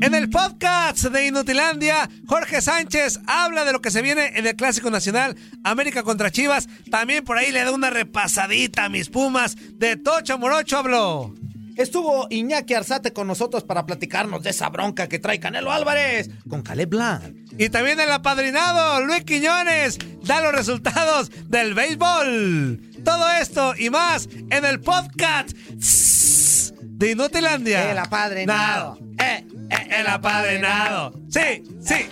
En el podcast de Inutilandia, Jorge Sánchez habla de lo que se viene en el Clásico Nacional, América contra Chivas. También por ahí le da una repasadita a mis Pumas. De Tocho Morocho habló. Estuvo Iñaki Arzate con nosotros para platicarnos de esa bronca que trae Canelo Álvarez con Caleb Blanc. Y también el apadrinado, Luis Quiñones, da los resultados del béisbol. Todo esto y más en el podcast de Inutilandia. El apadrinado. Eh, el apadrinado. Sí, sí.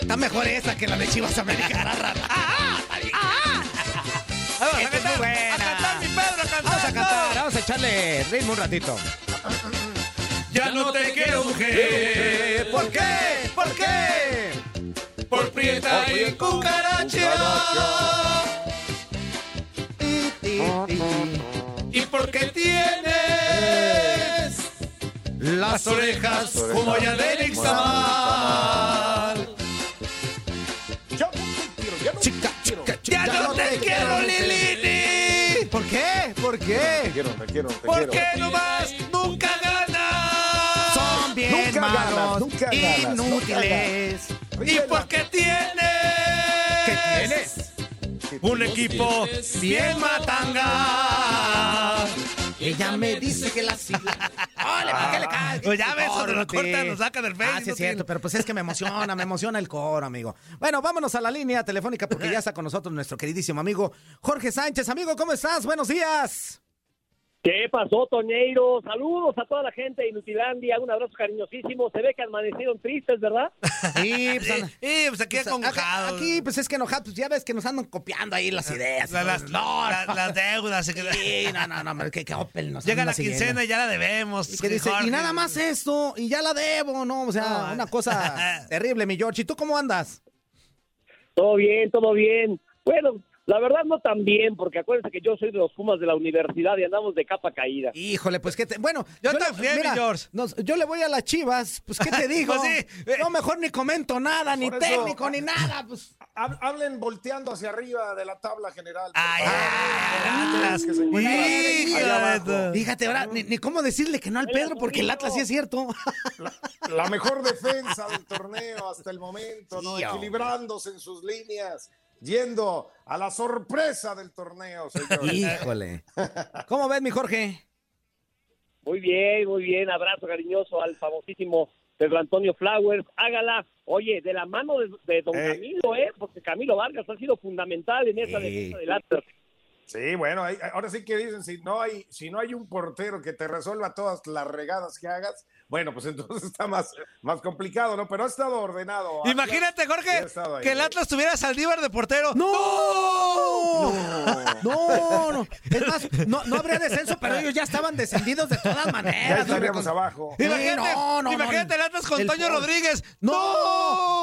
Está mejor esa que la de Chivas América. Vamos, Esta a es cantar, muy buena. a cantar, mi Pedro. Vamos a cantar, vamos a echarle ritmo un ratito. Ya no te quiero, mujer. ¿Por qué? ¿Por qué? Por prieta y cucaracha. Ti, ti, ti, ti. Las orejas como ya de Ixtamal. Ya no te quiero, ya no Chica, te chica, chica. Ya no te quiero, Lilini. ¿Por qué? ¿Por Te qué? quiero, te quiero, te ¿Por quiero. qué nomás nunca ganas? Son bien Nunca ganas, malos, nunca ganas, inútiles. ¿Y por qué tienes? ¿Qué tienes? Un equipo bien matanga. Ella me dice que la sigla. ¡Ole, ¿para qué le caes? Pues ya ves, cuando lo cortan, lo sacan del Face, Ah, sí, es cierto, pero pues es que me emociona, me emociona el coro, amigo. Bueno, vámonos a la línea telefónica porque ya está con nosotros nuestro queridísimo amigo Jorge Sánchez. Amigo, ¿cómo estás? Buenos días. ¿Qué pasó, Toñeiro? Saludos a toda la gente de Inutilandia, un abrazo cariñosísimo. Se ve que amanecieron tristes, ¿verdad? Sí, pues, Sí, pues aquí pues. Aquí, pues es que enojados, pues ya ves que nos andan copiando ahí las ideas. La- las, no, la- no. las deudas. Sí, no, no, no, que, que Opel nos Llega la siguiendo. quincena y ya la debemos. Y que dice, y nada más esto, y ya la debo, ¿no? O sea, No. una cosa terrible, mi George. ¿Y tú cómo andas? Todo bien, todo bien. Bueno, la verdad no tan bien, porque acuérdense que yo soy de los Pumas de la universidad y andamos de capa caída. Híjole, pues que te... Bueno, Yo también, mi George. nos- yo le voy a las chivas, pues ¿qué te digo? Pues sí. No, mejor ni comento nada, ni eso- técnico, ni nada. Pues. Hab- Hablen volteando hacia arriba de la tabla general. Ay, Atlas. Que se encuentra Fíjate, ahora, ni, ni cómo decirle que no al Pedro, porque el Atlas sí es cierto. La mejor defensa del torneo hasta el momento, ¿no? Equilibrándose en sus líneas, yendo a la sorpresa del torneo, señor. Híjole. ¿Cómo ves, mi Jorge? Muy bien, muy bien. Abrazo cariñoso al famosísimo Pedro Antonio Flowers. Hágala, oye, de la mano de, de don Eh. Camilo, ¿eh? Porque Camilo Vargas ha sido fundamental en esa Sí. defensa del Atlas. Sí, bueno, ahora sí que dicen, si no hay, si no hay un portero que te resuelva todas las regadas que hagas, bueno, pues entonces está más, más complicado, ¿no? Pero ha estado ordenado. Imagínate, Jorge, ahí. que el Atlas tuviera a Saldívar de portero. ¡No! No, no. Es más, no, no habría descenso, pero ellos ya estaban descendidos de todas Ya maneras. estaríamos hombre, con- abajo. Sí, Imagínate, no, no, imagínate no. el Atlas con El Toño por- Rodríguez. ¡No!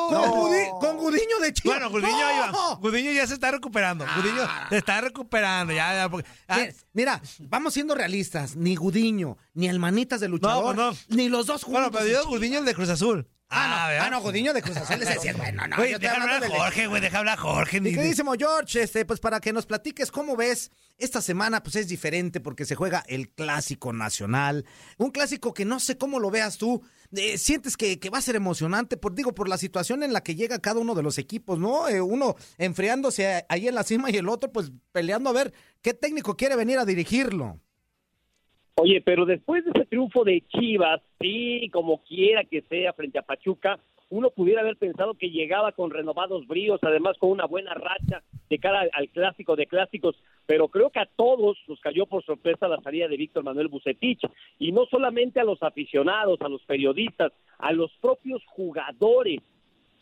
Con. Gudi- con Gudiño de Chivas. Bueno, Gudiño, ¡No! iba- Gudiño ya se está recuperando. Gudiño se está recuperando. Ya, ya, porque- ah, Mira, Mira, vamos siendo realistas. Ni Gudiño, ni el Manitas de luchador, No, pues ni los dos juntos. bueno, pero yo Gudiño el de Cruz Azul. Ah, no, ¿verdad? ah, no, Gudiño de Cruz Azul ese sí es bueno. No, Güey, deja hablar a Jorge, güey, deja hablar a Jorge. Mi ni- queridísimo George, este, pues para que nos platiques cómo ves esta semana, pues es diferente porque se juega el clásico nacional, un clásico que no sé cómo lo veas tú, eh, sientes que, que va a ser emocionante, por digo, por la situación en la que llega cada uno de los equipos, ¿no? Eh, uno enfriándose ahí en la cima y el otro pues peleando a ver qué técnico quiere venir a dirigirlo. Oye, pero después de ese triunfo de Chivas, sí, como quiera que sea frente a Pachuca, uno pudiera haber pensado que llegaba con renovados bríos, además con una buena racha de cara al clásico de clásicos, pero creo que a todos nos cayó por sorpresa la salida de Víctor Manuel Bucetich, y no solamente a los aficionados, a los periodistas, a los propios jugadores.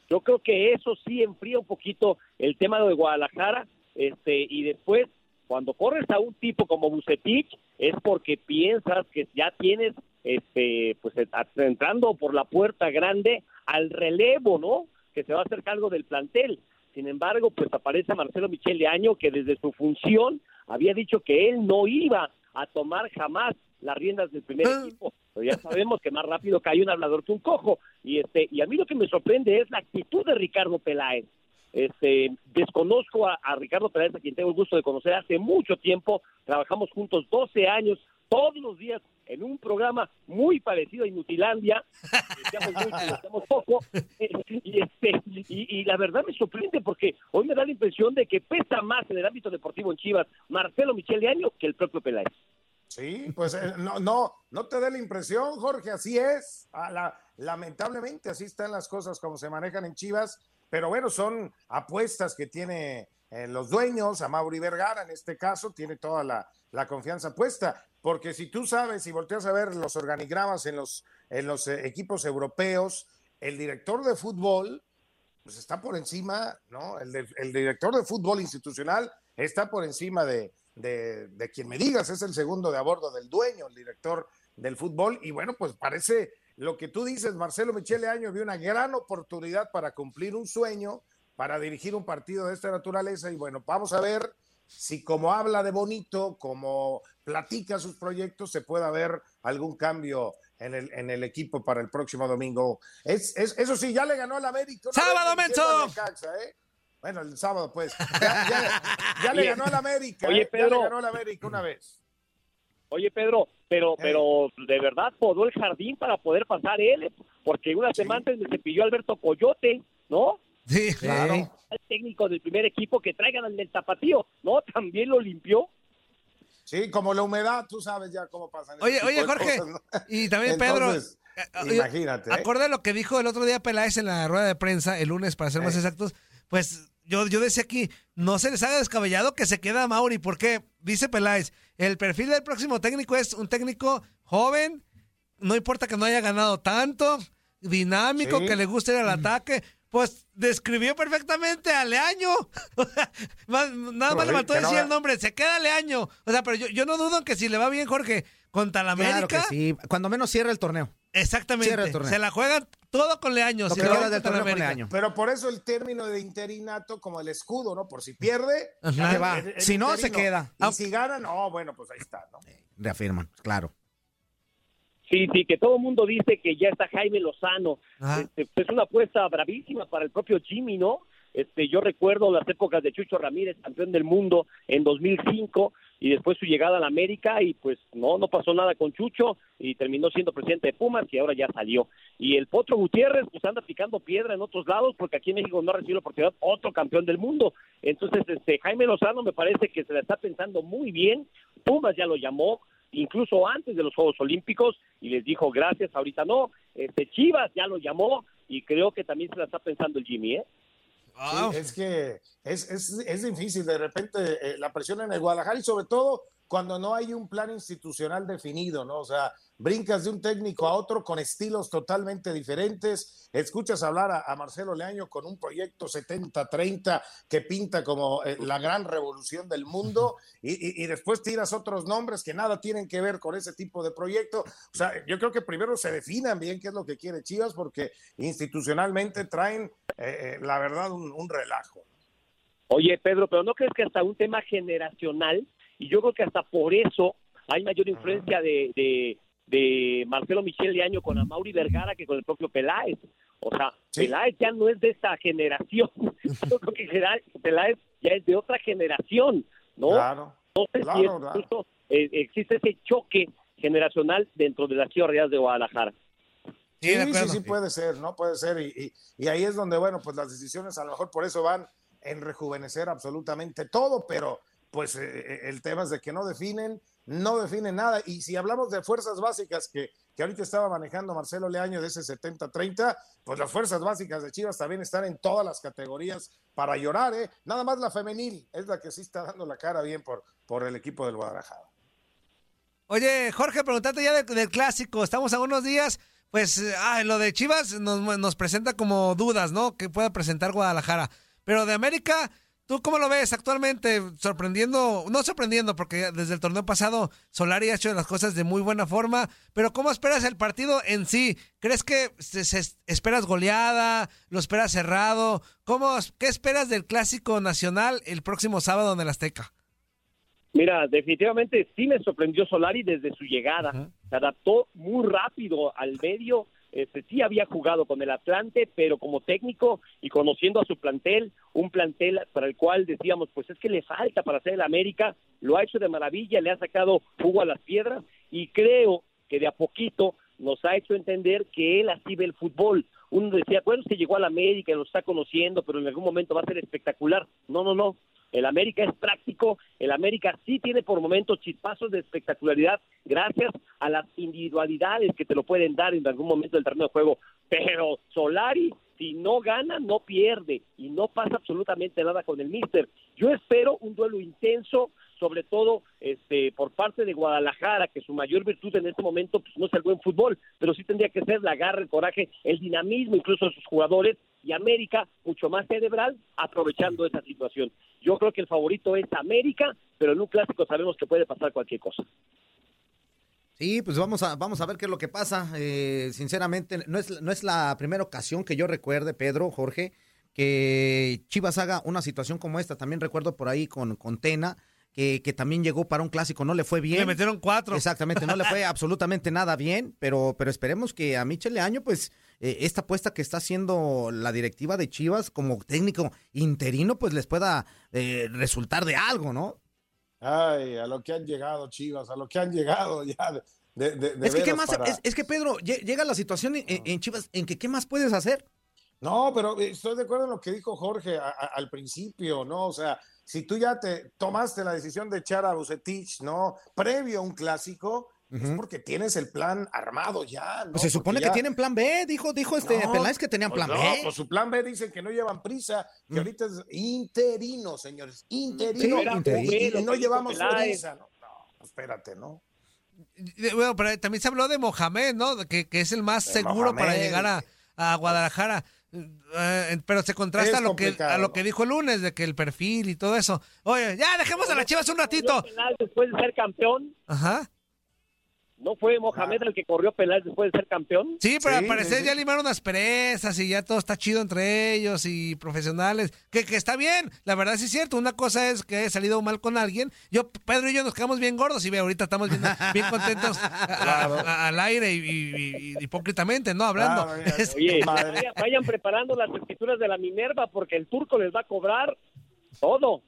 Yo creo que eso sí enfría un poquito el tema de Guadalajara, este, y después, cuando corres a un tipo como Bucetich, es porque piensas que ya tienes este pues entrando por la puerta grande al relevo, ¿no? Que se va a hacer cargo del plantel. Sin embargo, pues aparece Marcelo Michele Año que desde su función había dicho que él no iba a tomar jamás las riendas del primer Ah. equipo. Pero ya sabemos que más rápido cae un hablador que un cojo. Y este y a mí lo que me sorprende es la actitud de Ricardo Peláez. Este, desconozco a, a Ricardo Peláez, a quien tengo el gusto de conocer hace mucho tiempo. Trabajamos juntos 12 años, todos los días en un programa muy parecido a Inutilandia. Decíamos mucho, decíamos poco. Y, este, y, y la verdad me sorprende porque hoy me da la impresión de que pesa más en el ámbito deportivo en Chivas Marcelo Michele Año que el propio Peláez. Sí, pues eh, no, no, no te dé la impresión, Jorge, así es. A la- lamentablemente así están las cosas como se manejan en Chivas, pero bueno, son apuestas que tiene eh, los dueños, a Mauri Vergara en este caso, tiene toda la, confianza puesta, porque si tú sabes y volteas a ver los organigramas en los, en los eh, equipos europeos, el director de fútbol, pues está por encima, ¿no? El director de fútbol institucional está por encima de, de, de quien me digas, es el segundo de a bordo del dueño, el director del fútbol, y bueno, pues parece lo que tú dices, Marcelo Michele Año vio una gran oportunidad para cumplir un sueño, para dirigir un partido de esta naturaleza, y bueno, vamos a ver si como habla de bonito, como platica sus proyectos, se pueda ver algún cambio en el, en el equipo para el próximo domingo. Es, es- eso sí, ya le ganó al América. ¡Sábado! Necaxa, ¿eh? Bueno, el sábado, pues. Ya, ya- ya le ganó al América. oye, ¿eh? Ya le Pedro. ganó al América una vez. Oye, Pedro, pero, Eh. pero de verdad podó el jardín para poder pasar él, porque una semana antes me cepilló Alberto Coyote, ¿no? Sí, Claro. El técnico del primer equipo que traigan al del tapatío, ¿no? También lo limpió. Sí, como la humedad, tú sabes ya cómo pasan. ese Oye, oye, Jorge, cosas, ¿no? y también Pedro, Entonces, eh, oye, imagínate. ¿eh? lo que dijo el otro día Peláez en la rueda de prensa, el lunes para ser más Eh. exactos, pues yo, yo decía aquí, no se les haga descabellado que se queda Mauri, porque dice Peláez, el perfil del próximo técnico es un técnico joven, no importa que no haya ganado tanto, dinámico, Sí. que le guste ir al ataque. Pues describió perfectamente a Leaño. O sea, más- nada más le faltó decir el nombre, se queda Leaño. O sea, pero yo, yo no dudo que si le va bien, Jorge, contra la Claro América. que sí. Cuando menos cierra el torneo. Exactamente. Cierra el torneo. Se la juegan todo con Leaño. Lo que del torneo con América. Leaño. Pero por eso el término de interinato como el escudo, ¿no? Por si pierde. Ahí va. el- el Si no, se queda. Y si gana, no, bueno, pues ahí está, ¿no? Reafirman, claro. Sí, sí, que todo el mundo dice que ya está Jaime Lozano. Este, es una apuesta bravísima para el propio Jimmy, ¿no? Este, yo recuerdo las épocas de Chucho Ramírez, campeón del mundo en 2005, y después su llegada a la América, y pues no, no pasó nada con Chucho, y terminó siendo presidente de Pumas, y ahora ya salió. Y el Potro Gutiérrez, pues anda picando piedra en otros lados, porque aquí en México no ha recibido la oportunidad otro campeón del mundo. Entonces, este, Jaime Lozano me parece que se la está pensando muy bien, Pumas ya lo llamó, incluso antes de los Juegos Olímpicos y les dijo gracias, ahorita no. Este Chivas ya lo llamó y creo que también se la está pensando el Jimmy, ¿eh? Sí, es que es, es, es difícil de repente eh, la presión en el Guadalajara y sobre todo cuando no hay un plan institucional definido, ¿no? O sea, brincas de un técnico a otro con estilos totalmente diferentes, escuchas hablar a, a Marcelo Leaño con un proyecto 70-30 que pinta como eh, la gran revolución del mundo y, y- y después tiras otros nombres que nada tienen que ver con ese tipo de proyecto. O sea, yo creo que primero se definan bien qué es lo que quiere Chivas porque institucionalmente traen, eh, eh, la verdad, un, un relajo. Oye, Pedro, pero ¿no crees que hasta un tema generacional? Y yo creo que hasta por eso hay mayor influencia de, de, de Marcelo Michel de Año con Amauri Vergara que con el propio Peláez. O sea, Sí. Peláez ya no es de esta generación. Yo creo que Peláez ya es de otra generación, ¿no? Claro. No sé si Claro, es claro. justo, eh, existe ese choque generacional dentro de las Chivas de Guadalajara. Sí, Sí, sí, puede ser, ¿no? Puede ser. Y, y- y ahí es donde, bueno, pues las decisiones a lo mejor por eso van en rejuvenecer absolutamente todo, pero pues eh, eh, el tema es de que no definen no define nada. Y si hablamos de fuerzas básicas que, que ahorita estaba manejando Marcelo Leaño de ese 70-30, pues las fuerzas básicas de Chivas también están en todas las categorías para llorar, ¿eh? Nada más la femenil es la que sí está dando la cara bien por, por el equipo del Guadalajara. Oye, Jorge, preguntarte ya del, del clásico. Estamos a unos días. Pues ah, lo de Chivas nos, nos presenta como dudas, ¿no? Que pueda presentar Guadalajara. Pero de América, ¿Tú cómo lo ves actualmente? Sorprendiendo, no sorprendiendo, porque desde el torneo pasado Solari ha hecho las cosas de muy buena forma, pero ¿cómo esperas el partido en sí? ¿Crees que se, se- esperas goleada? ¿Lo esperas cerrado? ¿Cómo, ¿Qué esperas del Clásico Nacional el próximo sábado en el Azteca? Mira, definitivamente sí me sorprendió Solari desde su llegada. Se adaptó muy rápido al medio. Este, sí había jugado con el Atlante, pero como técnico y conociendo a su plantel, un plantel para el cual decíamos, pues es que le falta para hacer el América, lo ha hecho de maravilla, le ha sacado jugo a las piedras y creo que de a poquito nos ha hecho entender que él así ve el fútbol. Uno decía, bueno, que llegó al América lo está conociendo, pero en algún momento va a ser espectacular. No, no, no. El América es práctico, el América sí tiene por momentos chispazos de espectacularidad gracias a las individualidades que te lo pueden dar en algún momento del terreno de juego. Pero Solari, si no gana, no pierde y no pasa absolutamente nada con el Mister. Yo espero un duelo intenso, sobre todo este por parte de Guadalajara, que su mayor virtud en este momento pues, no es el buen fútbol, pero sí tendría que ser la garra, el coraje, el dinamismo incluso de sus jugadores y América mucho más cerebral aprovechando esa situación. Yo creo que el favorito es América, pero en un clásico sabemos que puede pasar cualquier cosa. Sí, pues vamos a, vamos a ver qué es lo que pasa. Eh, sinceramente, no es, no es la primera ocasión que yo recuerde, Pedro, Jorge, que Chivas haga una situación como esta. También recuerdo por ahí con, con Tena, que, que también llegó para un clásico, no le fue bien. Le metieron cuatro. Exactamente, no le fue absolutamente nada bien, pero, pero esperemos que a Michel Leaño, pues, eh, esta apuesta que está haciendo la directiva de Chivas como técnico interino, pues les pueda eh, resultar de algo, ¿no? Ay, a lo que han llegado, Chivas, a lo que han llegado ya. de- de- de- de es que, ¿qué más? para- Es, es que, Pedro, lle- llega la situación en, en Chivas en que, ¿qué más puedes hacer? No, pero eh, estoy de acuerdo en lo que dijo Jorge a- a- al principio, ¿no? O sea, si tú ya te tomaste la decisión de echar a Bucetich, ¿no? Previo a un clásico, es porque tienes el plan armado ya, ¿no? Pues se supone Porque que ya- tienen plan B, dijo, dijo este No, Peláez que tenían pues plan no, B. pues su plan B dicen que no llevan prisa, que Mm. ahorita es interino, señores, interino. Sí, y, no llevamos Peláez. prisa, ¿no? No, espérate, ¿no? Eh, Bueno, pero también se habló de Mohamed, ¿no? Que, que es el más De seguro para llegar a, a Guadalajara. Eh, pero se contrasta a lo, que, a lo que dijo el lunes, de que el perfil y todo eso. Oye, ya dejemos a las chivas un ratito. ¿Corrió penal después de ser campeón? Ajá. ¿No fue Mohamed el que corrió penal después de ser campeón? Sí, pero Sí, al parecer sí, ya limaron las perezas y ya todo está chido entre ellos y profesionales. Que, que está bien, la verdad sí es cierto. Una cosa es que haya salido mal con alguien. Yo, Pedro y yo nos quedamos bien gordos y ve, ahorita estamos bien, bien contentos a- a- a- al aire y, y- y- hipócritamente, ¿no? Hablando. Claro, mira, Es- Oye, Madre. vaya- vayan preparando las escrituras de la Minerva porque el turco les va a cobrar todo.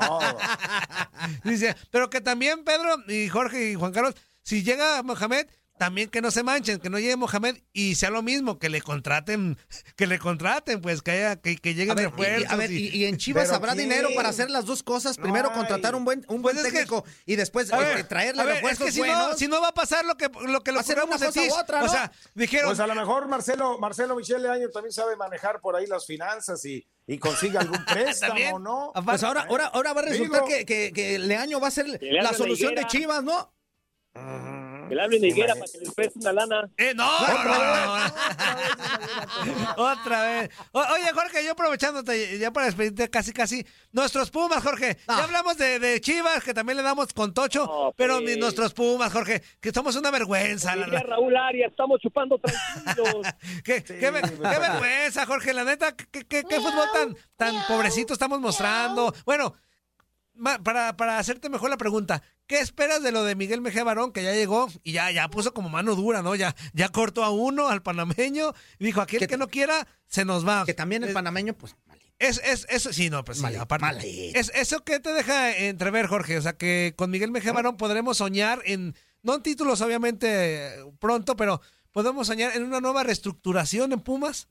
No, Dice, pero que también Pedro y Jorge y Juan Carlos, si llega Mohamed, también que no se manchen, que no llegue Mohamed y sea lo mismo, que le contraten, que le contraten, pues que haya, que, que lleguen A ver, y- refuerzos. a ver, y- en Chivas ¿Pero habrá quién? dinero para hacer las dos cosas. Primero Ay. contratar un buen, un buen Pues es que- técnico y después A este, ver, traerle a ver, refuerzos es que si buenos. no, si no va a pasar lo que lo que ocurrió a una cosa Bucetich. u otra, O sea, dijeron, Pues a lo mejor Marcelo, Marcelo Michel Año también sabe manejar por ahí las finanzas y, y consigue algún préstamo. ¿no? Pues ahora, ahora, ahora va a resultar Digo- que, que, que Leaño va a ser la solución de. Chivas, ¿no? Que le hablen a Higuera para que les preste una lana. Eh, no, no, no, no. Otra vez. O- oye, Jorge, yo aprovechándote ya para despedirte casi, casi. Nuestros Pumas, Jorge. Ah. Ya hablamos de, de Chivas, que también le damos con Tocho, No, pero pues. ni nuestros Pumas, Jorge, que somos una vergüenza. la- la- Raúl Arias, estamos chupando tranquilos. ¿Qué, qué vergüenza, Jorge, la neta, ¿qué, qué- qué fútbol tan, tan pobrecito estamos mostrando? Bueno, para, para hacerte mejor la pregunta, ¿qué esperas de lo de Miguel Mejía Barón, que ya llegó y ya, ya puso como mano dura, ¿no? Ya, ya cortó a uno, al panameño, y dijo, aquel Que- que no quiera, se nos va. Que también el panameño, pues. Es, es, eso, sí, no, pues sí, Malito, aparte. malito. Es, ¿Eso qué te deja entrever, Jorge? O sea, que con Miguel Mejía Barón podremos soñar en, no en títulos, obviamente, pronto, pero podemos soñar en una nueva reestructuración en Pumas.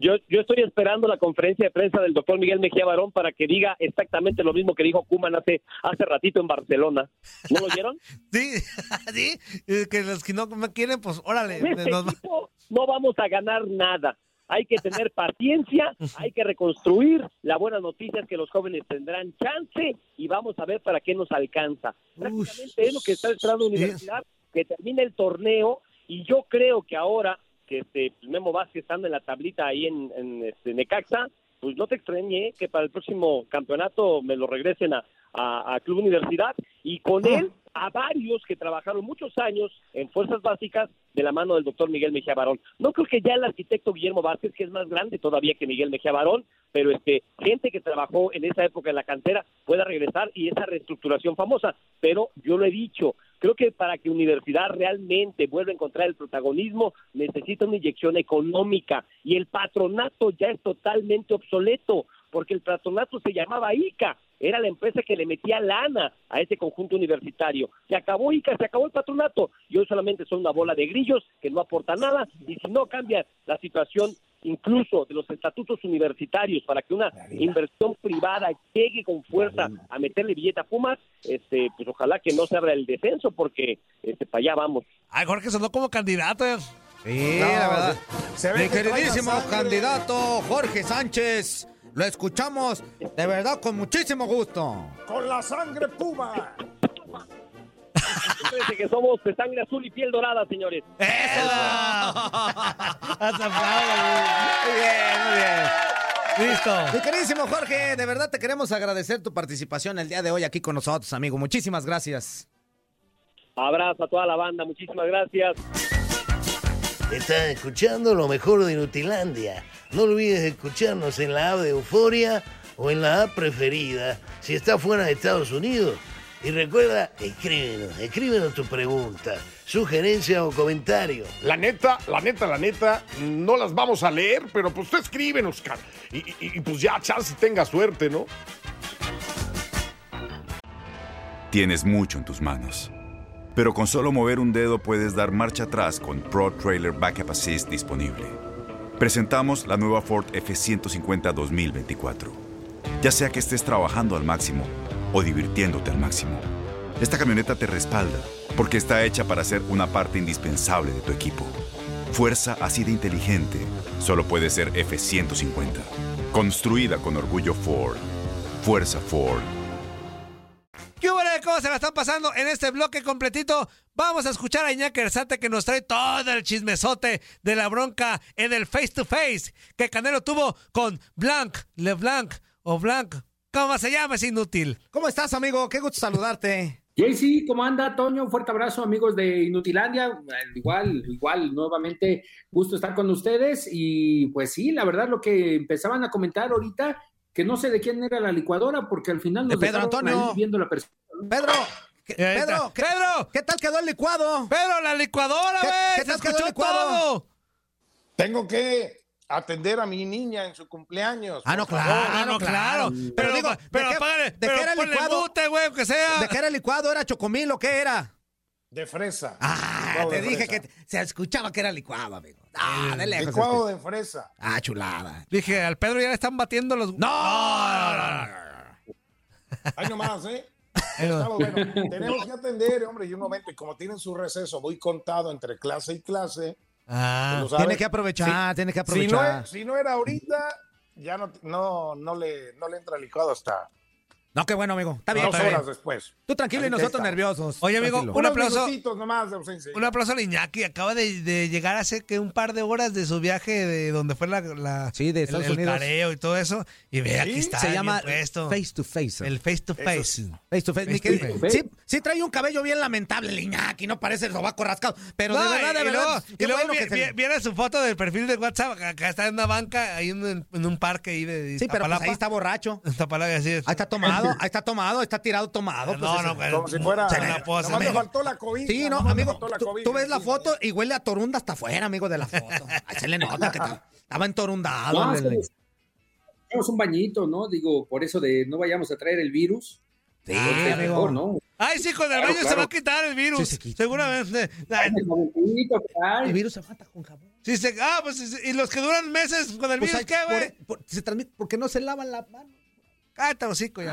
Yo, yo estoy esperando la conferencia de prensa del doctor Miguel Mejía Barón para que diga exactamente lo mismo que dijo Kuman hace, hace ratito en Barcelona. ¿No lo oyeron? Sí, sí, eh, que los que no me quieren, pues órale. Este nos va- equipo no vamos a ganar nada. Hay que tener paciencia, hay que reconstruir. La buena noticia es que los jóvenes tendrán chance y vamos a ver para qué nos alcanza. Prácticamente es lo que está esperando la universidad, que termine el torneo y yo creo que ahora que este Memo Vázquez estando en la tablita ahí en, en este, Necaxa, pues no te extrañe que para el próximo campeonato me lo regresen a, a- a Club Universidad y con él a varios que trabajaron muchos años en fuerzas básicas de la mano del doctor Miguel Mejía Barón. No creo que ya el arquitecto Guillermo Vázquez, que es más grande todavía que Miguel Mejía Barón, pero este gente que trabajó en esa época en la cantera pueda regresar y esa reestructuración famosa. Pero yo lo he dicho, creo que para que Universidad realmente vuelva a encontrar el protagonismo necesita una inyección económica. Y el patronato ya es totalmente obsoleto porque el patronato se llamaba ICA, era la empresa que le metía lana a ese conjunto universitario. Se acabó ICA, se acabó el patronato. Y hoy solamente son una bola de grillos que no aporta nada. Y si no cambia la situación incluso de los estatutos universitarios para que una inversión privada llegue con fuerza a meterle billete a Pumas, este, pues ojalá que no se abra el descenso porque este, para allá vamos. Ay, Jorge sonó como candidato. Sí, No, la verdad. se- ve Mi que queridísimo candidato Jorge Sánchez, lo escuchamos de verdad con muchísimo gusto. Con la sangre puma. Acuérdense que somos de sangre azul y piel dorada, señores. ¡Eso! Muy bien, muy bien. Listo. Mi queridísimo Jorge, de verdad te queremos agradecer tu participación el día de hoy aquí con nosotros, amigo. Muchísimas gracias. Abrazo a toda la banda, muchísimas gracias. Estás escuchando lo mejor de Nutilandia. No olvides escucharnos en la app de Euforia o en la app preferida si estás fuera de Estados Unidos. Y recuerda, escríbenos, escríbenos tu pregunta, sugerencia o comentario. La neta, la neta, la neta, no las vamos a leer, pero pues tú escríbenos, cara. Y, y- y, pues ya, chance tenga suerte, ¿no? Tienes mucho en tus manos. Pero con solo mover un dedo puedes dar marcha atrás con Pro Trailer Backup Assist disponible. Presentamos la nueva Ford F150 2024. Ya sea que estés trabajando al máximo o divirtiéndote al máximo, esta camioneta te respalda porque está hecha para ser una parte indispensable de tu equipo. Fuerza así de inteligente solo puede ser F150. Construida con orgullo Ford. Fuerza Ford. ¿Qué hubo de cómo se la están pasando en este bloque completito? Vamos a escuchar a Iñaki Arzate que nos trae todo el chismesote de la bronca en el face to face que Canelo tuvo con Blanc, LeBlanc o Blanc. ¿Cómo se llama? Es inútil. ¿Cómo estás, amigo? Qué gusto saludarte. JC, ¿cómo anda, Toño? Un fuerte abrazo, amigos de Inutilandia. Igual, igual, nuevamente, gusto estar con ustedes. Y pues sí, la verdad, lo que empezaban a comentar ahorita, que no sé de quién era la licuadora, porque al final De nos Pedro Antonio. ahí viendo la persona. Pedro, ¿qué-. Pedro, ¿qué, Pedro, qué tal quedó el licuado? Pedro, la licuadora, ¿Qué- güey. qué Se tal quedó el licuado? todo. Tengo que atender a mi niña en su cumpleaños. Ah, no, claro. Ah, no, claro. Pero Pero, digo, pero, ¿de qué- apágale, de pero qué era el licuado? mute, güey, aunque sea. ¿De qué era el licuado? ¿Era chocomil o qué era? De fresa. Ah, Licuado te dije fresa. que se escuchaba que era licuado, amigo. Ah, de lejos. Licuado de fresa. Ah, chulada. Dije, al Pedro ya le están batiendo los... No, no, no, no. Ahí nomás, ¿eh? Bueno, tenemos que atender, hombre, y un momento, y como tienen su receso muy contado entre clase y clase, Ah, saben. Tiene que aprovechar, tiene que Si no, aprovechar. si no era ahorita, ya no, no, no, le, no le entra el licuado hasta No, qué bueno, amigo. Está bien, dos está bien. horas después. Tú tranquilo y nosotros está. nerviosos. Oye, amigo, Tranquilo. Un aplauso. nomás de ausencia. Un aplauso a Iñaki. Acaba de, de llegar hace que un par de horas de su viaje de donde fue la, la- Sí, de el, Estados el Unidos. careo y todo eso. Y ve, aquí Sí, está. Se llama puesto. face to face. El face to face. Face to face. Face Mi to querido- face. Sí, sí trae un cabello bien lamentable, el Iñaki, no parece el sobaco rascado. Pero de verdad, de y verdad, y luego bueno vi- que se vi- viene su foto del perfil de WhatsApp. Acá está en una banca, ahí en, en un parque ahí de Sí, pero pues ahí está borracho. Iztapalapa, así es. Ahí está tomado, ahí está tomado, está tirado tomado. pues, no, ese- no, güey. Como si fuera. Posa, nomás le amigo. faltó la COVID. Sí, no, amigo, tú, COVID tú ves la foto y huele a torunda hasta afuera, amigo, de la foto. Ahí se le nota que ta- estaba entorundado. No, es- un bañito, ¿no? Digo, por eso de no vayamos a traer el virus. Sí, Pues, es amigo. mejor, ¿no? Ay, sí, con el baño se va a quitar el virus. Sí, se quita. Seguramente. Ay, El virus se mata con jabón. sí, se- ah, pues y los que duran meses con el Pues virus, hay- ¿qué, güey? por- por- se transmite porque no se lavan la mano. Cállate, hocico ya.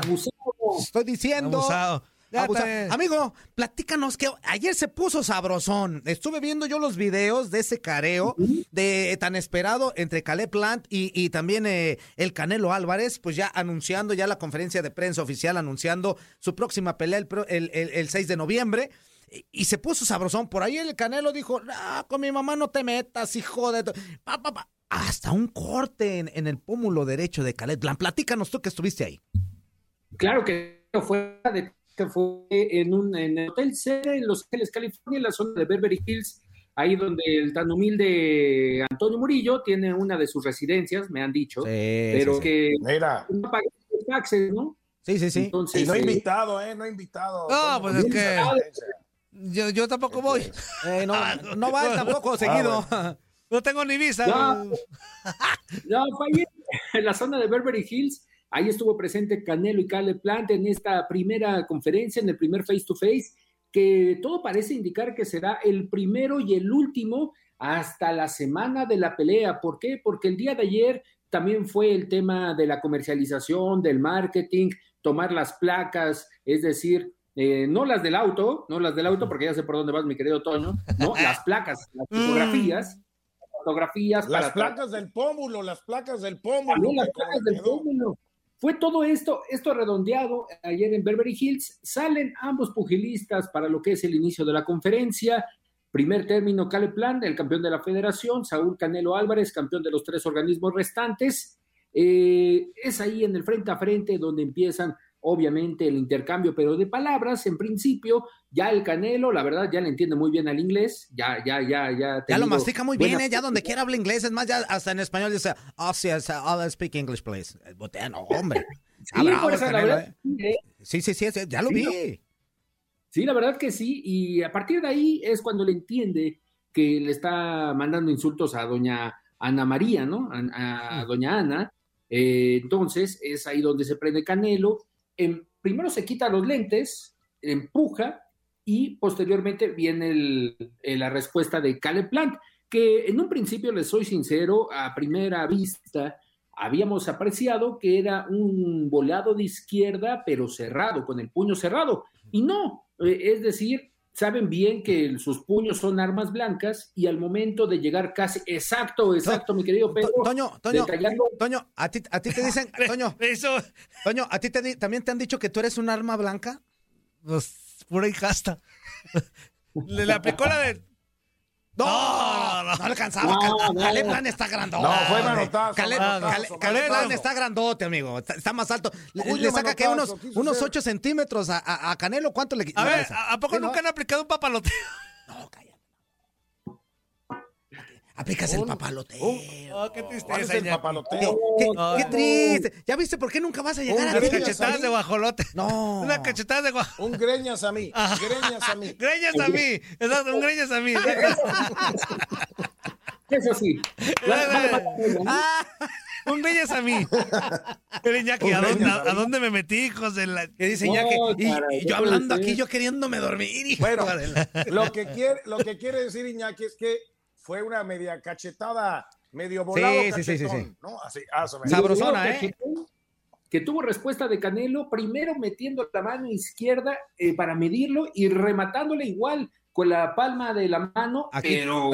Estoy diciendo. Abusado. Abusado. Amigo, platícanos que ayer se puso sabrosón. Estuve viendo yo los videos de ese careo de tan esperado entre Caleb Plant y, y también eh, el Canelo Álvarez, pues ya anunciando ya la conferencia de prensa oficial, anunciando su próxima pelea el, el- el- el 6 de noviembre. Y- Y se puso sabrosón. Por ahí el Canelo dijo, ah, con mi mamá no te metas, hijo de... tu-". Pa, pa, pa. Hasta un corte en, en el pómulo derecho de Caleb. Platícanos tú que estuviste ahí. Claro que fue, de- que fue en un en el hotel sede en Los Ángeles, California, en la zona de Beverly Hills, ahí donde el tan humilde Antonio Murillo tiene una de sus residencias, me han dicho, pero sí, sí. que Mira, no los taxes, ¿no? Sí, sí, sí. Entonces, y no eh, invitado, ¿eh? No invitado. No, pues es que- invitado. Yo, yo tampoco voy. Eh, no, no va tampoco seguido. No tengo ni visa. No. No, fue ahí en la zona de Beverly Hills. Ahí estuvo presente Canelo y Caleb Plant en esta primera conferencia, en el primer face to face, que todo parece indicar que será el primero y el último hasta la semana de la pelea. ¿Por qué? Porque el día de ayer también fue el tema de la comercialización, del marketing, tomar las placas, es decir, eh, no las del auto, no las del auto, porque ya sé por dónde vas, mi querido Toño, no, las placas, las fotografías, fotografías Las para placas del pómulo, las placas del pómulo. también las placas del pómulo. Fue todo esto, esto redondeado ayer en Beverly Hills. Salen ambos pugilistas para lo que es el inicio de la conferencia. Primer término, Caleb Plant, el campeón de la federación, Saúl Canelo Álvarez, campeón de los tres organismos restantes. Eh, es ahí en el frente a frente donde empiezan, obviamente, el intercambio, pero de palabras, en principio, ya el Canelo, la verdad, ya le entiende muy bien al inglés, ya, ya, ya, ya. Ya lo mastica muy bien, ¿eh? Ya donde quiera habla inglés. Es más, ya hasta en español dice, oh, sí, I'll speak English, please. Eh, botea, no, hombre. Sí, sí. Sí, sí, sí, sí, ya lo Sí, vi. no. Sí, la verdad que sí, y a partir de ahí es cuando le entiende que le está mandando insultos a doña Ana María, ¿no? A, a doña Ana. Eh, entonces es ahí donde se prende Canelo. Em, primero se quita los lentes, empuja y posteriormente viene la respuesta de Caleb Plant, que en un principio, les soy sincero, a primera vista habíamos apreciado que era un volado de izquierda, pero cerrado, con el puño cerrado. Y no, eh, es decir, saben bien que sus puños son armas blancas y al momento de llegar casi, exacto, exacto, mi querido Pedro. To- Toño, Toño, detallando- Toño, a ti, a ti te dicen, Toño, Eso, Toño, a ti te di- también te han dicho que tú eres un arma blanca. pues, pura hijasta. Le, le aplicó la de. No, No, no, no. alcanzaba. No, Cal- no. Caleb Plant está grandote. No, fue manotazo, Caleb, manotazo, Caleb- manotazo. Está grandote, amigo. Está, está más alto. Le, saca que unos, unos ser. 8 centímetros a, a- a Canelo. ¿Cuánto le A ver? ¿a, a poco nunca han aplicado un papaloteo? No, cállate. Aplicas el papaloteo. Oh, qué ¿Cuál es tristeza, el Iñaki. papaloteo? ¿Qué, qué- qué triste. ¿Ya viste por qué nunca vas a llegar Un a ti? cachetadas de guajolote. No. Unas cachetadas de guajolote. Un greñas a mí, greñas a mí. Greñas a mí. Exacto, un greñas a mí. Eso sí. Ah, Un greñas a mí. Pero Iñaki, ¿a dónde, greñas a a mí. dónde me metí, hijos de la. que dice que. y- caray, y yo hablando aquí, yo queriéndome dormir. hijo Bueno, de la- lo que quiere, lo que quiere decir Iñaki es que fue una media cachetada, medio volado Sí, sí, sí, sí. ¿no? Así, ah, Sabrosona, ¿eh? Que tuvo respuesta de Canelo, primero metiendo la mano izquierda eh, para medirlo y rematándole igual con la palma de la mano. Aquí, pero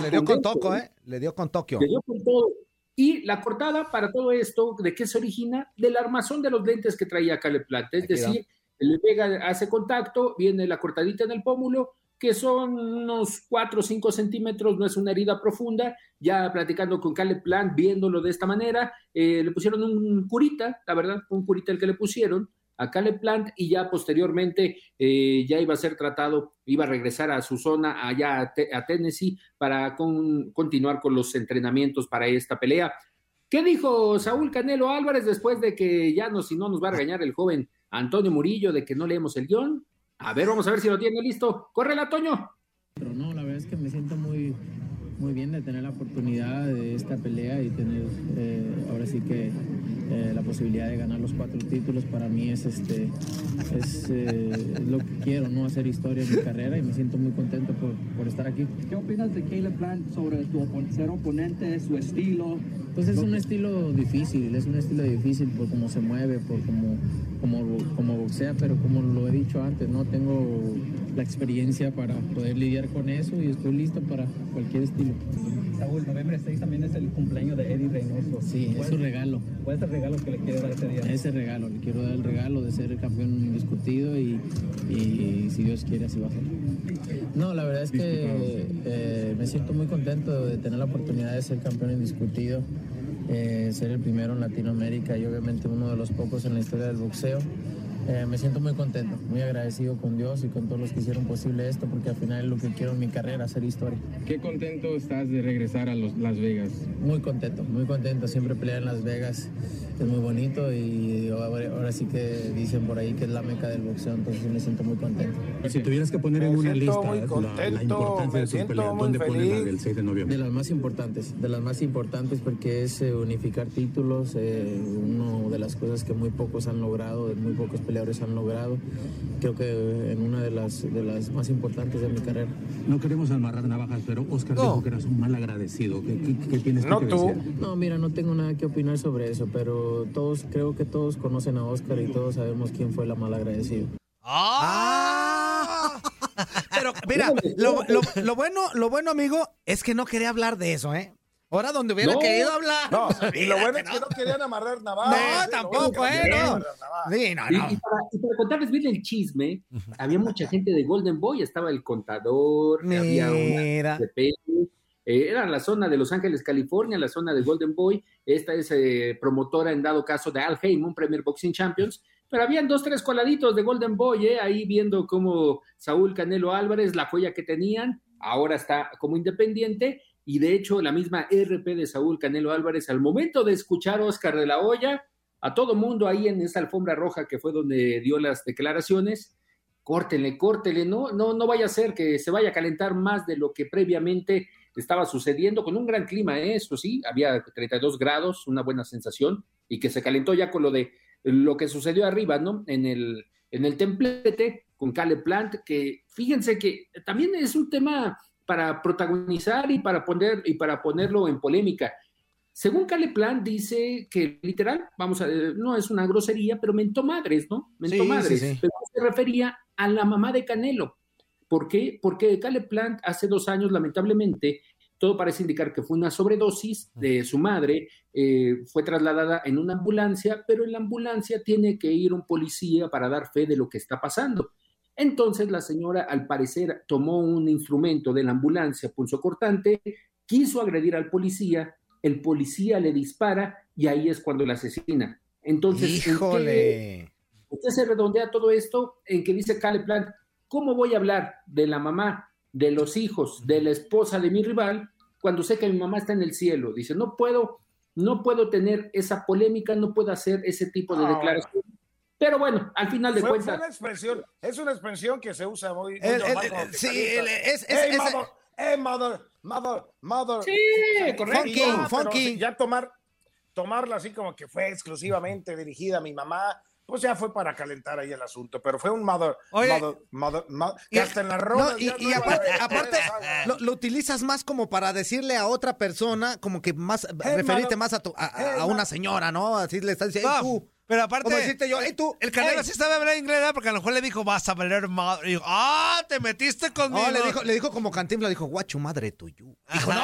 le dio con contundente, Toco, ¿eh? Le dio con Tokio. Le dio con todo. Y la cortada para todo esto, ¿de qué se origina? Del armazón de los lentes que traía Caleb Plant. Es Aquí va. decir, le pega, hace contacto, viene la cortadita en el pómulo, que son unos 4 o 5 centímetros, no es una herida profunda. Ya platicando con Caleb Plant, viéndolo de esta manera, eh, le pusieron un curita, la verdad, un curita el que le pusieron a Caleb Plant y ya posteriormente eh, ya iba a ser tratado, iba a regresar a su zona allá a, Te- a Tennessee para con- continuar con los entrenamientos para esta pelea. ¿Qué dijo Saúl Canelo Álvarez después de que ya no, si no nos va a regañar el joven Antonio Murillo de que no leemos el guion? A ver, vamos a ver si lo tiene listo. ¡Córrela, Toño! Pero no, la verdad es que me siento muy, muy bien de tener la oportunidad de esta pelea y tener eh, ahora sí que eh, la posibilidad de ganar los cuatro títulos para mí es este es, eh, lo que quiero, no hacer historia en mi carrera y me siento muy contento por, por estar aquí. ¿Qué opinas de Caleb Plant sobre tu opon- ser oponente, su estilo? Pues es un estilo difícil, es un estilo difícil por cómo se mueve, por cómo, cómo, cómo boxea, pero como lo he dicho antes, no tengo la experiencia para poder lidiar con eso y estoy listo para cualquier estilo. Saúl, noviembre 6 también es el cumpleaños de Eddie Reynoso. Sí, es ¿Cuál- su regalo. ¿Cuál es el regalo que le quiere dar ese día? Ese regalo, le quiero dar el regalo de ser el campeón indiscutido y, y si Dios quiere así va a ser. No, la verdad es que eh, me siento muy contento de tener la oportunidad de ser campeón indiscutido, eh, ser el primero en Latinoamérica y obviamente uno de los pocos en la historia del boxeo. Eh, me siento muy contento, muy agradecido con Dios y con todos los que hicieron posible esto, porque al final es lo que quiero en mi carrera, hacer historia. ¿Qué contento estás de regresar a los Las Vegas? Muy contento, muy contento. Siempre pelear en Las Vegas es muy bonito y ahora, ahora sí que dicen por ahí que es la meca del boxeo, entonces sí me siento muy contento. Si tuvieras que poner en Me una siento lista muy la- la, contento, importancia me de tu siento pelea, muy ¿dónde pones la del 6 de noviembre? De las más importantes, de las más importantes porque es eh, unificar títulos, eh, una de las cosas que muy pocos han logrado, de muy pocos peleadores han logrado. Creo que en una de las, de las más importantes de mi carrera. No queremos amarrar navajas, pero Oscar dijo que eras un mal agradecido. ¿Qué, qué- qué tienes No que tú. decir? No, mira, no tengo nada que opinar sobre eso, pero todos, creo que todos conocen a Oscar y todos sabemos quién fue la mal agradecida. ¡Ah! Pero mira, lo, lo- lo bueno, lo bueno, amigo, es que no quería hablar de eso, ¿eh? Ahora donde hubiera No. querido hablar. No, y lo Mira bueno es que no querían amarrar navajas. No, ¿eh? Tampoco, ¿eh? no querían No. Sí, no, Y, y para, y para contarles bien el chisme, había mucha gente de Golden Boy, estaba el contador, había una Mira. pelo, eh, era la zona de Los Ángeles, California, la zona de Golden Boy, esta es eh, promotora en dado caso de Al Heyman, Premier Boxing Champions, pero habían dos, tres coladitos de Golden Boy, eh, ahí viendo cómo Saúl Canelo Álvarez, la joya que tenían, ahora está como independiente, y de hecho la misma RP de Saúl Canelo Álvarez, al momento de escuchar Oscar de la Hoya, a todo mundo ahí en esa alfombra roja que fue donde dio las declaraciones, córtele, córtele, no, no, no vaya a ser que se vaya a calentar más de lo que previamente estaba sucediendo, con un gran clima, ¿eh? eso sí, había 32 grados, una buena sensación, y que se calentó ya con lo de lo que sucedió arriba, ¿no? En el, en el templete con Caleb Plant, que fíjense que también es un tema para protagonizar y para poner y para ponerlo en polémica. Según Caleb Plant dice que literal, vamos a no es una grosería, pero mentó madres, ¿no? Mentó Sí, madres, sí, sí. pero se refería a la mamá de Canelo. ¿Por qué? Porque Caleb Plant hace dos años, lamentablemente, todo parece indicar que fue una sobredosis de su madre, eh, fue trasladada en una ambulancia, pero en la ambulancia tiene que ir un policía para dar fe de lo que está pasando. Entonces la señora, al parecer, tomó un instrumento de la ambulancia, pulso cortante, quiso agredir al policía, el policía le dispara y ahí es cuando la asesina. Entonces, ¿en qué- Híjole. Usted se redondea todo esto en que dice Caleb Plant, ¿cómo voy a hablar de la mamá, de los hijos, de la esposa de mi rival cuando sé que mi mamá está en el cielo? Dice, no puedo, no puedo tener esa polémica, no puedo hacer ese tipo de Ah, declaraciones. Pero bueno, al final de Fue, fue cuentas, una expresión, es una expresión que se usa muy, muy El- sí, es- es- Hey, es- mother, hey, mother, mother, mother. Sí, correcto. Y ya, Funky, pero funky. Ya tomar, tomarla así como que fue exclusivamente dirigida a mi mamá, pues ya fue para calentar ahí el asunto, pero fue un mother, Oye. mother, mother, mother, Y- que hasta en las rodas no, y, ya y no- aparte, eh, aparte eh, lo, lo utilizas más como para decirle a otra persona, como que más, referirte mother- más a, tu, a, a- hey, a una señora, ¿no? Así le estás diciendo, No, "Ey, tú. Pero aparte, Como decirte yo, "Ey, tú". el Canelo Ey. sí sabe hablar inglés, ¿verdad? Porque a lo mejor le dijo, vas a valer madre. Y dijo, ah, te metiste conmigo. No, le dijo, le dijo como Cantinflas, dijo, guachu madre tuyo. Dijo, no,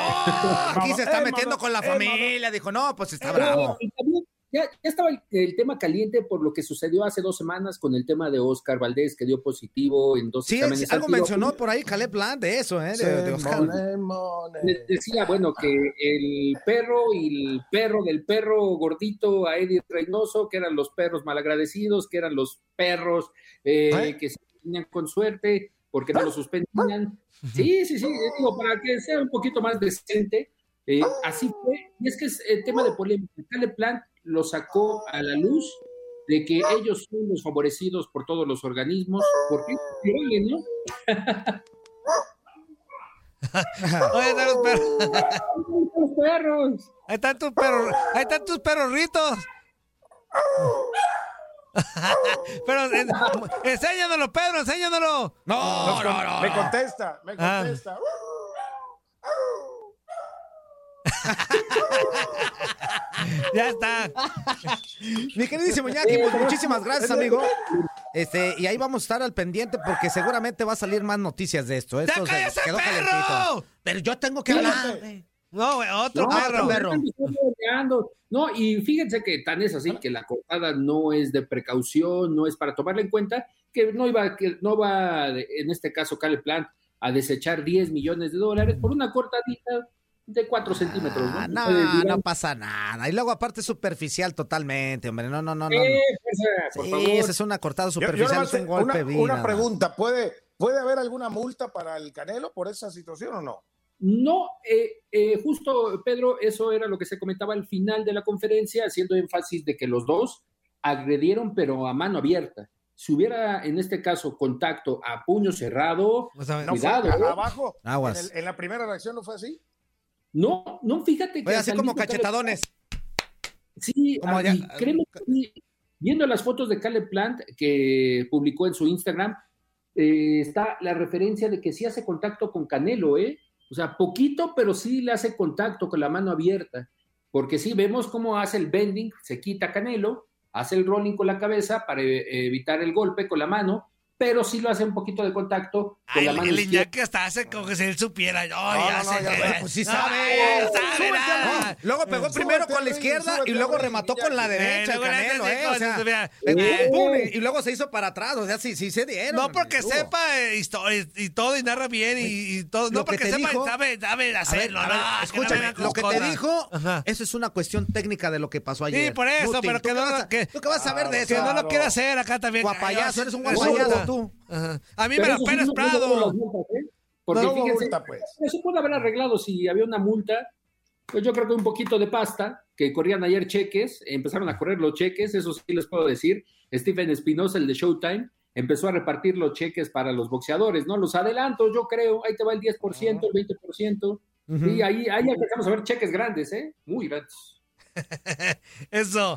aquí se está Eh, metiendo con la eh, familia. Dijo, no, pues está No, bravo. y también ya, ya estaba el, el tema caliente por lo que sucedió hace dos semanas con el tema de Oscar Valdés, que dio positivo en dos Sí, exámenes. es- algo mencionó por ahí Caleb Bland de eso, ¿eh? De, de Oscar. Decía, bueno, que el perro y el perro del perro gordito a Eddie Reynoso, que eran los perros malagradecidos, que eran los perros eh, que se tenían con suerte porque no lo suspendían. Sí, sí, sí, eh, digo, para que sea un poquito más decente. eh, así fue. Y es que es el tema de polémica. Caleb Plant lo sacó a la luz de que ellos son los favorecidos por todos los organismos, porque ¿no? Oye, están los perros. Los perros. Ahí están tus perros. Ahí están tus perrorritos. Pero eh, enséñanoslo, Pedro, enséñanoslo. No, con- no, no. Me contesta, me Ah. Ya está. Mi queridísimo Iñaki, pues muchísimas gracias, amigo. Este, y ahí vamos a estar al pendiente porque seguramente va a salir más noticias de esto. Esto se quedó perro! calentito. Pero yo tengo que hablar. No, otro No, perro. No, y fíjense que tan es así que la cortada no es de precaución, no es para tomarla en cuenta, que no iba, que no va, en este caso, Caleb Plant, a desechar 10 millones de dólares por una cortadita de 4 centímetros. Ah, ¿no? no, pasa nada. Y luego aparte superficial totalmente, hombre. No, no, no, no. "Eh, por Sí, favor". esa es una cortada Yo- yo superficial, es un golpe una, una pregunta, ¿puede, ¿puede haber alguna multa para el Canelo por esa situación o no? No, eh, eh, justo, Pedro, eso era lo que se comentaba al final de la conferencia, haciendo énfasis de que los dos agredieron, pero a mano abierta. Si hubiera, en este caso, contacto a puño cerrado, Vamos a ver. ¿No cuidado. fue ¿eh? a- abajo? Aguas. En, el- en la primera reacción no fue así? No, no, fíjate que. Oye, así como Caleb- cachetadones. Sí, Como ah, ya- y créeme que sí, viendo las fotos de Caleb Plant que publicó en su Instagram, eh, está la referencia de que sí hace contacto con Canelo, ¿eh? O sea, poquito, pero sí le hace contacto con la mano abierta. Porque sí vemos cómo hace el bending, se quita Canelo, hace el rolling con la cabeza para eh, evitar el golpe con la mano, pero sí lo hace un poquito de contacto con Ay, la el, mano el izquierda. Iñaki hasta hace como que si él supiera. Ay, No, ya no, no, sé. ya, que- bueno, pues sí No, sabe. no sabe Súbete, nada. Luego pegó Súbete primero con la izquierda súbete y luego remató con la derecha, el Canelo, ¿eh? O sea, eh, Uh. pum, y y luego se hizo para atrás, o sea, sí, sí se dieron. No porque sepa eh, historia y todo y narra bien y, y todo. Lo No que porque sepa dijo- sabe, sabe A ver, hacerlo. a ver, no, que no escúchame, lo que te dijo, eso es una cuestión técnica de lo que pasó ayer. Sí, por eso, pero ¿tú que no, vas a- que, ¿Tú qué vas a saber de que eso? no lo quiere hacer acá también. Guapayazo, Ay, eres un guapayazo tú. Ajá. A mí Pero me la sí pena las Prado. multas, ¿eh? Porque No fíjense, multa, pues. eso puede haber arreglado si había una multa. Pues yo creo que un poquito de pasta, que corrían ayer cheques, empezaron a correr los cheques, eso sí les puedo decir. Stephen Espinosa, el de Showtime, empezó a repartir los cheques para los boxeadores, ¿no? Los adelantos, yo creo, ahí te va el 10%, el 20%, y ahí, ahí empezamos a ver cheques grandes, ¿eh? Muy grandes. Eso.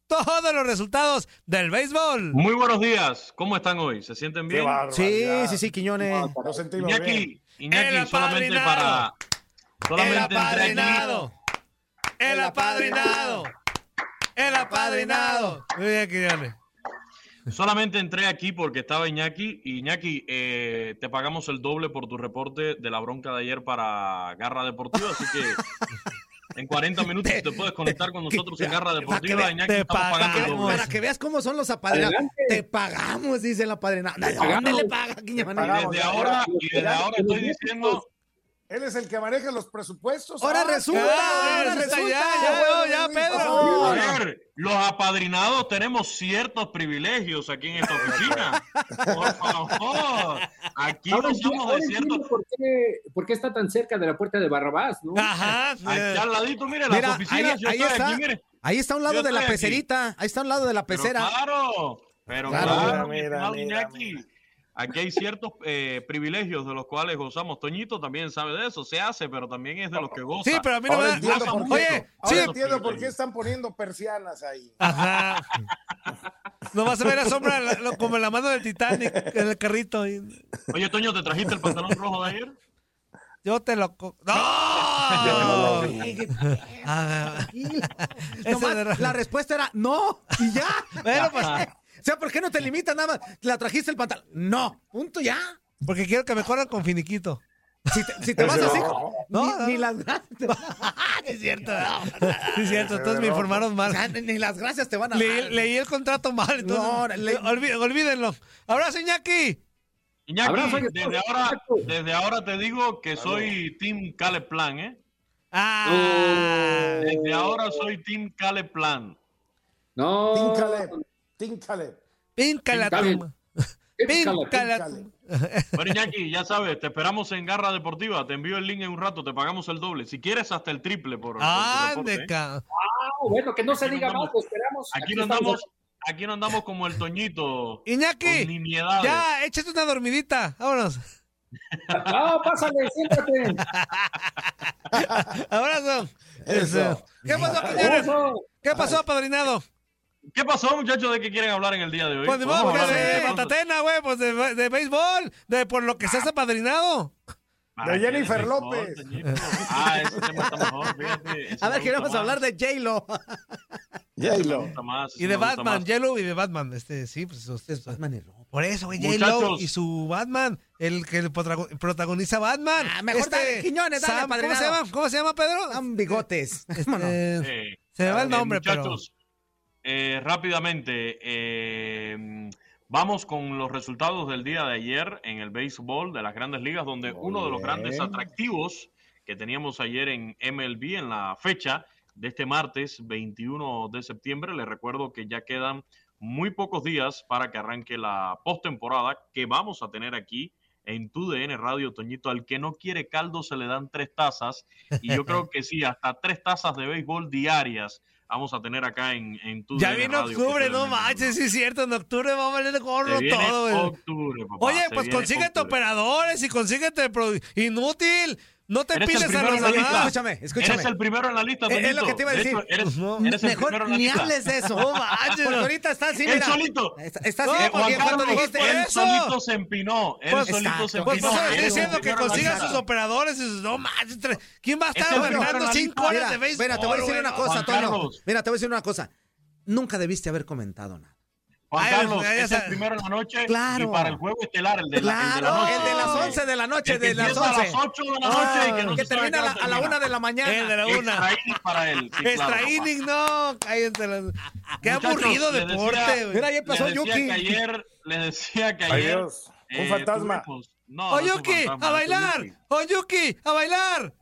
todos los resultados del béisbol. Muy buenos días. ¿Cómo están hoy? ¿Se sienten bien? Sí, sí, sí, Quiñones. Nos sentimos bien. Iñaki, Iñaki, El solamente apadrinado. para. El Solamente apadrinado. El apadrinado. El apadrinado. Muy bien, Quiñones. Solamente entré aquí porque estaba Iñaki. Y Iñaki, eh, te pagamos el doble por tu reporte de la bronca de ayer para Garra Deportiva. Así que en 40 minutos te puedes conectar con nosotros en Garra Deportiva. ve- Iñaki, te estamos pagando el pagamos. Para que veas cómo son los apadrinados. Te pagamos, dice el apadrinado. ¿De dónde le paga, Quiñones? Y desde ahora, y desde ahora estoy diciendo. Él es el que maneja los presupuestos. Ahora Ah, resulta, Ah, ahora resulta, ya, ya, ya, Pedro. A ver, los apadrinados tenemos ciertos privilegios aquí en esta oficina. Por favor. Aquí Ahora, de entiendo ciertos. por qué, por qué está tan cerca de la puerta de Barrabás, ¿no? Ajá. Aquí al ladito, mire, las Mira, ahí, oficinas. yo ahí estoy está. aquí, mire. Ahí está a un lado Yo de la aquí. pecerita. Ahí está a un lado de la Pero pecera. claro, pero Claro. claro, mi Mira, mira, Iñaki. Aquí hay ciertos eh, privilegios de los cuales gozamos. Toñito también sabe de eso, se hace, pero también es de los que goza. Sí, pero a mí no Ahora me entiendo da. por qué. Oye, Ahora sí. entiendo por qué están poniendo persianas ahí. Ajá. No vas a ver la sombra la- lo- como en la mano del Titanic en el carrito. Oye, Toño, ¿te trajiste el pantalón rojo de ayer? Yo te lo. co- ¡No! Ah, ese Nomás de- la respuesta era no y ya. Bueno, pues, O sea, ¿por qué no te limitas nada más? ¿La trajiste el pantalón? No. Punto ya. porque quiero que me corran con finiquito. Si te, si te vas así, No, ni, no. ni las gracias te van es cierto. Sí, es cierto. Entonces me informaron o mal. sea, ni, las gracias te van a Leí, dar. leí el contrato mal. Entonces, No, le- olví- olvídenlo. Abrazo, Iñaki. Iñaki, Abrazo desde ahora, desde ahora te digo que soy Team Caleb Plan, ¿eh? Ah. Desde ahora soy Team Caleb Plan. No. Tim Caleb. Tim Caleb. Píncala Caleb. Bueno, Iñaki, ya sabes, te esperamos en Garra Deportiva. Te envío el link en un rato, te pagamos el doble. Si quieres, hasta el triple por, por reporte, ¿eh? ca- Ah, bueno, que no se Aquí diga no más, andamos- lo esperamos. Aquí no estamos. andamos, aquí no andamos como el Toñito. Iñaki, ya, échate una dormidita. Vámonos. No, pásale, siéntate. Abrazo. Eso. ¿Qué pasó, señores? Eso. ¿Qué pasó, apadrinado? ¿Qué pasó, muchachos? ¿De qué quieren hablar en el día de hoy? Pues de Vamos modo hablar de de. Matatena, güey, pues de, de béisbol, de por lo que seas apadrinado. ¿Para De Jennifer López. Ah, ese tema está mejor, fíjate. ese A ver, queremos hablar de J-Lo. J-Lo. Y de Batman. Yellow y de Batman. Este, sí, pues usted. Batman y Robin. Por eso, güey, Muchachos. J-Lo y su Batman, el que el protago- protagoniza Batman. Ah, mejor dale, Quiñones, dale, Sam- ¿cómo, se llama? ¿Cómo se llama, Pedro? Son bigotes. Este, Eh, se me va el nombre, pero. Eh, rápidamente, eh, vamos con los resultados del día de ayer en el béisbol de las grandes ligas, donde uno de los grandes atractivos que teníamos ayer en MLB en la fecha de este martes 21 de septiembre, les recuerdo que ya quedan muy pocos días para que arranque la postemporada que vamos a tener aquí en tu DN Radio Toñito. Al que no quiere caldo se le dan tres tazas. Y yo creo que sí, hasta tres tazas de béisbol diarias vamos a tener acá en, en tu Ya viene Radio, octubre, no manches, sí es cierto, en octubre va a valer gorro Se viene todo, güey. octubre, papá, Oye, pues consíguete octubre. operadores y consíguete inútil. No te Eres el pides a los demás. Escúchame, escúchame. Eres el primero en la lista, Eh, es lo que te iba a De decir. hecho, Eres, No, eres el Mejor primero en la ni hables de eso. Porque no. ahorita está así, Él mira. solito. Está, así. Eh, porque Juan cuando Carlos, dijiste él eso- solito se empinó. Él Pues, solito se Pues empinó. estás Él es el diciendo que consiga sus operadores y sus... No manches, tre- ¿quién va a Es estar el la cinco horas de béisbol? mira, te voy a decir una cosa, Toño. Mira, te voy a decir una cosa. Nunca debiste haber comentado nada. Juan Ay, Carlos ya es el primero en la noche Claro. y para el juego estelar, el de la, el de la Claro, noche. el de las 11 de la noche, El de las empieza 11. a las 8 de la noche y que no que se sabe termina a la, a una de la mañana. El de la una. Extra inning para él. sí, claro, Extra papá. inning, no. Cállense. las- Qué Muchachos, aburrido deporte, decía-. Mira, ya pasó Yuki. que ayer, les decía que ayer. Adiós. Un eh, fantasma. tuvimos- No, no es un Oyuki, fantasma, a bailar. Oyuki, a bailar.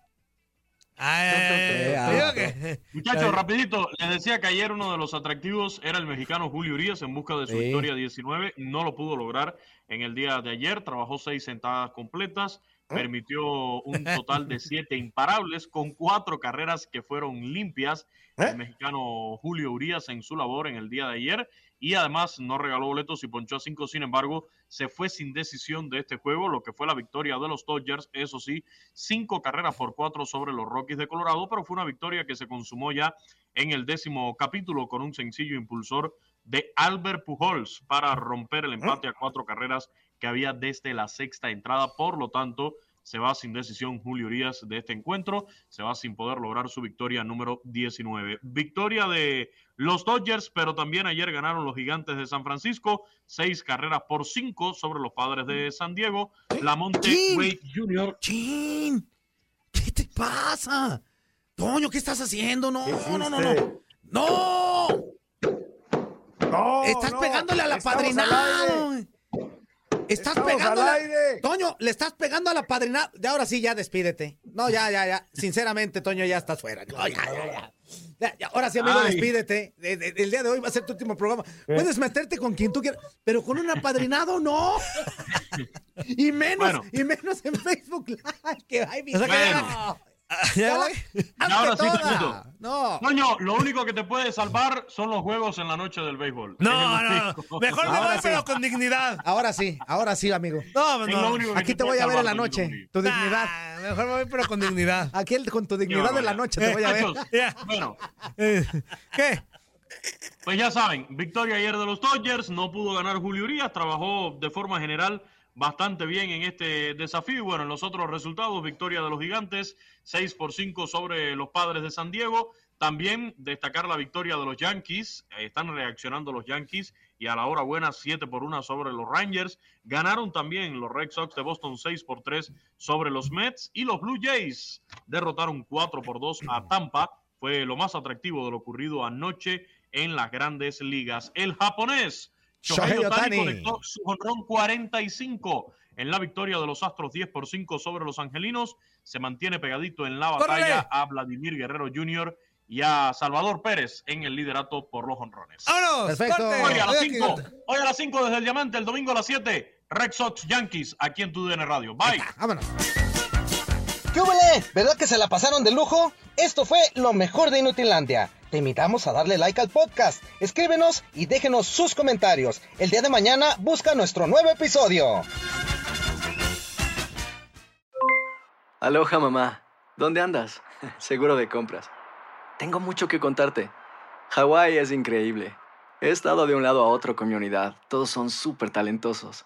Eh. Muchachos, rapidito, les decía que ayer uno de los atractivos era el mexicano Julio Urias en busca de su Sí. victoria 19. No lo pudo lograr en el día de ayer. Trabajó seis sentadas completas. Permitió un total de siete imparables con cuatro carreras que fueron limpias. El mexicano Julio Urias en su labor en el día de ayer. Y además no regaló boletos y ponchó a cinco. Sin embargo, se fue sin decisión de este juego, lo que fue la victoria de los Dodgers. Eso sí, cinco carreras por cuatro sobre los Rockies de Colorado, pero fue una victoria que se consumó ya en el décimo capítulo con un sencillo impulsor de Albert Pujols para romper el empate a cuatro carreras que había desde la sexta entrada. Por lo tanto, se va sin decisión Julio Urias de este encuentro, se va sin poder lograr su victoria número 19. Victoria de los Dodgers, pero también ayer ganaron los Gigantes de San Francisco, seis carreras por cinco sobre los Padres de San Diego. Lamonte ¿Quién? Wade Jr. ¡Chin! ¿Qué te pasa? Toño, ¿qué estás haciendo? No, ¿Qué no, no, no. ¡No! No, Estás no, pegándole al apadrinado. Estás Estamos pegándole. al aire. Toño, le estás pegando al apadrinado. De ahora sí, ya despídete. No, ya, ya, ya. Sinceramente, Toño, ya estás fuera. No, ya, ya, ya. Ya, ya. Ahora sí, amigo, Ay. despídete. De- de- El día de hoy va a ser tu último programa. Puedes meterte con quien tú quieras, pero con un apadrinado no. Y menos, Bueno. y menos en Facebook Live. Que ay, mi Ahora sí. Toñito. No. Toño, lo único que te puede salvar son los juegos en la noche del béisbol. No, no. Mejor me voy, sí. pero con dignidad. Ahora sí, ahora sí, amigo. No, no. Aquí te voy a ver en la noche. Tu dignidad. Nah, mejor me voy, pero con dignidad. Aquí el- con tu dignidad de la noche te voy a ver. Bueno, Eh, ¿Qué? Pues ya saben, victoria ayer de los Dodgers, no pudo ganar Julio Urias, trabajó de forma general bastante bien en este desafío. Y bueno, en los otros resultados, victoria de los Gigantes, 6 por 5 sobre los Padres de San Diego. También destacar la victoria de los Yankees, están reaccionando los Yankees y a la hora buena 7 por 1 sobre los Rangers. Ganaron también los Red Sox de Boston 6 por 3 sobre los Mets y los Blue Jays derrotaron 4 por 2 a Tampa. Fue lo más atractivo de lo ocurrido anoche en las grandes ligas. El japonés Shohei Ohtani. conectó su jonrón 45 en la victoria de los Astros 10 por 5 sobre los Angelinos. Se mantiene pegadito en la batalla a Vladimir Guerrero Jr. y a Salvador Pérez en el liderato por los honrones. ¡Vámonos! Perfecto. Hoy a las Oye, 5, hoy a las 5 desde el Diamante, el domingo a las 7, Red Sox Yankees, aquí en tu DN Radio. Bye. Vámonos. ¿Qué? ¿Verdad que se la pasaron de lujo? Esto fue lo mejor de Inutilandia. Te invitamos a darle like al podcast, escríbenos y déjenos sus comentarios. El día de mañana busca nuestro nuevo episodio. Aloha mamá, ¿dónde andas? Seguro de compras. Tengo mucho que contarte. Hawái es increíble. He estado de un lado a otro con mi unidad. Todos son súper talentosos.